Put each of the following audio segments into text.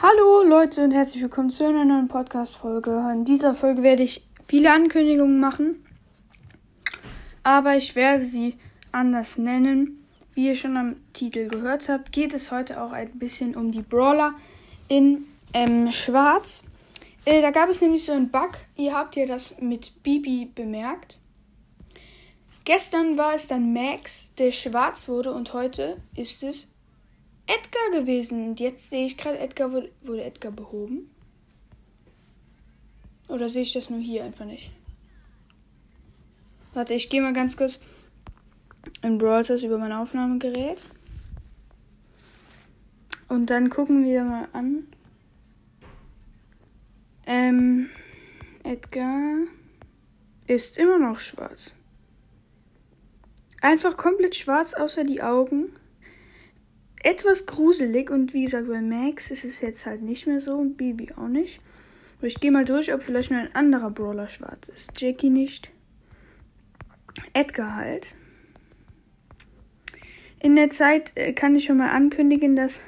Hallo Leute und herzlich willkommen zu einer neuen Podcast-Folge. In dieser Folge werde ich viele Ankündigungen machen, aber ich werde sie anders nennen. Wie ihr schon am Titel gehört habt, geht es heute auch ein bisschen um die Brawler in ähm, Schwarz. Äh, da gab es nämlich so einen Bug. Ihr habt ja das mit Bibi bemerkt. Gestern war es dann Max, der schwarz wurde, und heute ist es Edgar gewesen. Und jetzt sehe ich gerade, Edgar wurde, wurde Edgar behoben. Oder sehe ich das nur hier einfach nicht? Warte, ich gehe mal ganz kurz in Browsers über mein Aufnahmegerät. Und dann gucken wir mal an. Ähm, Edgar ist immer noch schwarz. Einfach komplett schwarz, außer die Augen etwas gruselig und wie gesagt, bei Max ist es jetzt halt nicht mehr so und Bibi auch nicht. Aber ich gehe mal durch, ob vielleicht nur ein anderer Brawler schwarz ist. Jackie nicht. Edgar halt. In der Zeit äh, kann ich schon mal ankündigen, dass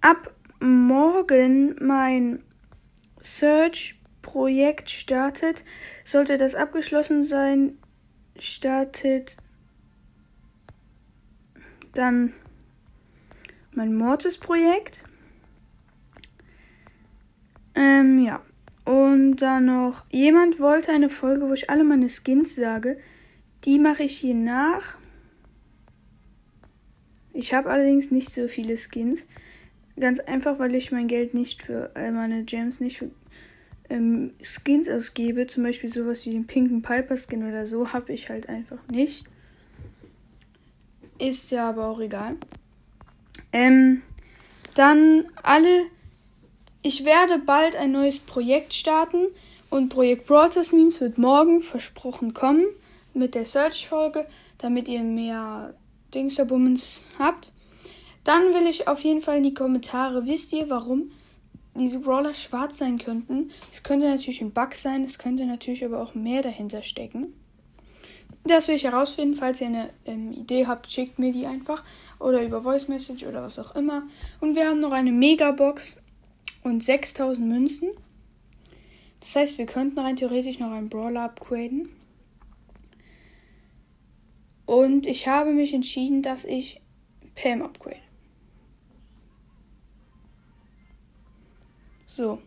ab morgen mein Search-Projekt startet. Sollte das abgeschlossen sein, startet dann mein Mortis-Projekt. Ähm, ja. Und dann noch, jemand wollte eine Folge, wo ich alle meine Skins sage. Die mache ich hier nach. Ich habe allerdings nicht so viele Skins. Ganz einfach, weil ich mein Geld nicht für äh, meine Gems nicht für ähm, Skins ausgebe. Zum Beispiel sowas wie den pinken Piper Skin oder so habe ich halt einfach nicht. Ist ja aber auch egal. Ähm, dann alle. Ich werde bald ein neues Projekt starten und Projekt Broadcast Memes wird morgen versprochen kommen mit der Search-Folge, damit ihr mehr Dingserbummens habt. Dann will ich auf jeden Fall in die Kommentare, wisst ihr, warum diese Brawler schwarz sein könnten? Es könnte natürlich ein Bug sein, es könnte natürlich aber auch mehr dahinter stecken. Das will ich herausfinden. Falls ihr eine ähm, Idee habt, schickt mir die einfach. Oder über Voice Message oder was auch immer. Und wir haben noch eine Megabox und 6000 Münzen. Das heißt, wir könnten rein theoretisch noch einen Brawler upgraden. Und ich habe mich entschieden, dass ich Pam upgrade. So.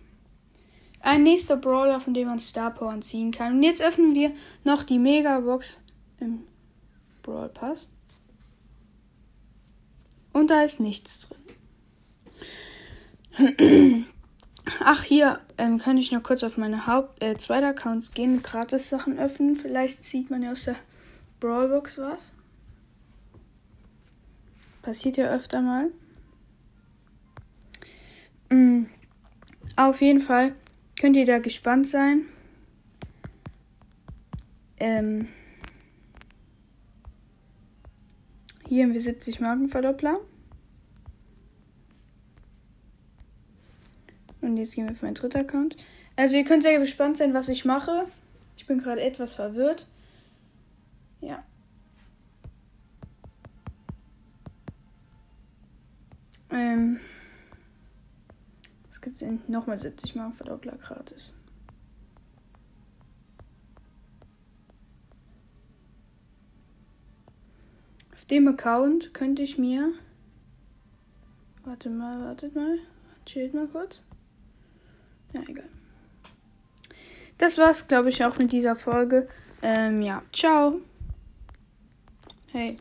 Ein nächster Brawler, von dem man Star Power ziehen kann. Und jetzt öffnen wir noch die Megabox im Brawl Pass. Und da ist nichts drin. Ach, hier ähm, kann ich noch kurz auf meine Haupt-, äh, zweiter Accounts gehen, gratis Sachen öffnen. Vielleicht sieht man ja aus der Brawlbox was. Passiert ja öfter mal. Mhm. Auf jeden Fall könnt ihr da gespannt sein. Ähm, hier haben wir 70 Markenverdoppler. Und jetzt gehen wir auf meinen dritten Account. Also ihr könnt sehr gespannt sein, was ich mache. Ich bin gerade etwas verwirrt. Ja. Ähm. Denn? Nochmal 70 Mal Verdoppler gratis. Auf dem Account könnte ich mir. Warte mal, wartet mal. Chillt mal kurz. Ja, egal. Das war's, glaube ich, auch mit dieser Folge. Ähm, ja, ciao. Hey.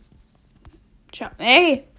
Ciao. Hey!